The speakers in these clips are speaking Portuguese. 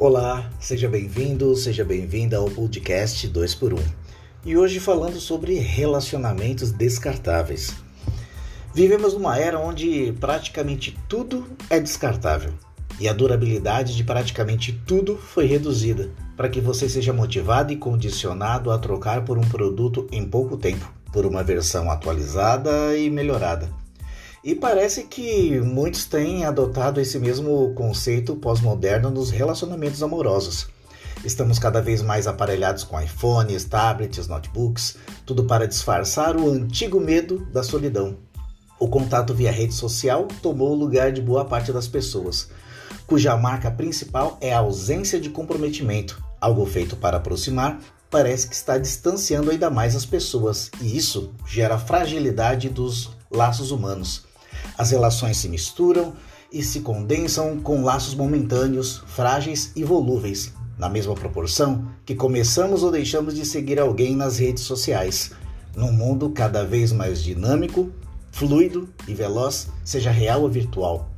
Olá, seja bem-vindo, seja bem-vinda ao podcast 2x1. E hoje falando sobre relacionamentos descartáveis. Vivemos numa era onde praticamente tudo é descartável e a durabilidade de praticamente tudo foi reduzida para que você seja motivado e condicionado a trocar por um produto em pouco tempo, por uma versão atualizada e melhorada. E parece que muitos têm adotado esse mesmo conceito pós-moderno nos relacionamentos amorosos. Estamos cada vez mais aparelhados com iPhones, tablets, notebooks, tudo para disfarçar o antigo medo da solidão. O contato via rede social tomou o lugar de boa parte das pessoas, cuja marca principal é a ausência de comprometimento, algo feito para aproximar, parece que está distanciando ainda mais as pessoas, e isso gera fragilidade dos laços humanos. As relações se misturam e se condensam com laços momentâneos, frágeis e volúveis, na mesma proporção que começamos ou deixamos de seguir alguém nas redes sociais. Num mundo cada vez mais dinâmico, fluido e veloz, seja real ou virtual.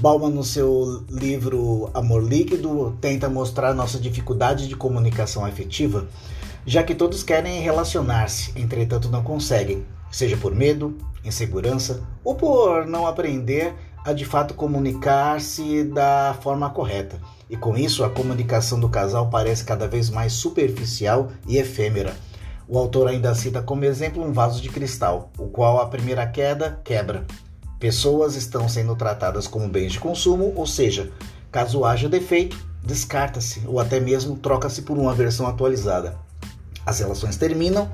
Bauman, no seu livro Amor Líquido, tenta mostrar nossa dificuldade de comunicação afetiva, já que todos querem relacionar-se, entretanto não conseguem, seja por medo, insegurança ou por não aprender a de fato comunicar-se da forma correta. E com isso, a comunicação do casal parece cada vez mais superficial e efêmera. O autor ainda cita como exemplo um vaso de cristal, o qual a primeira queda quebra. Pessoas estão sendo tratadas como bens de consumo, ou seja, caso haja defeito, descarta-se ou até mesmo troca-se por uma versão atualizada. As relações terminam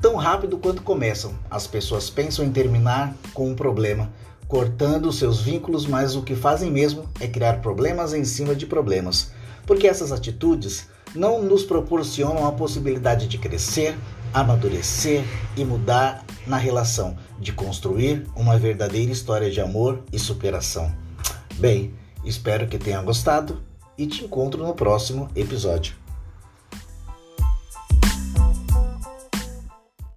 tão rápido quanto começam. As pessoas pensam em terminar com um problema, cortando seus vínculos, mas o que fazem mesmo é criar problemas em cima de problemas, porque essas atitudes não nos proporcionam a possibilidade de crescer, amadurecer e mudar na relação, de construir uma verdadeira história de amor e superação. Bem, espero que tenha gostado e te encontro no próximo episódio.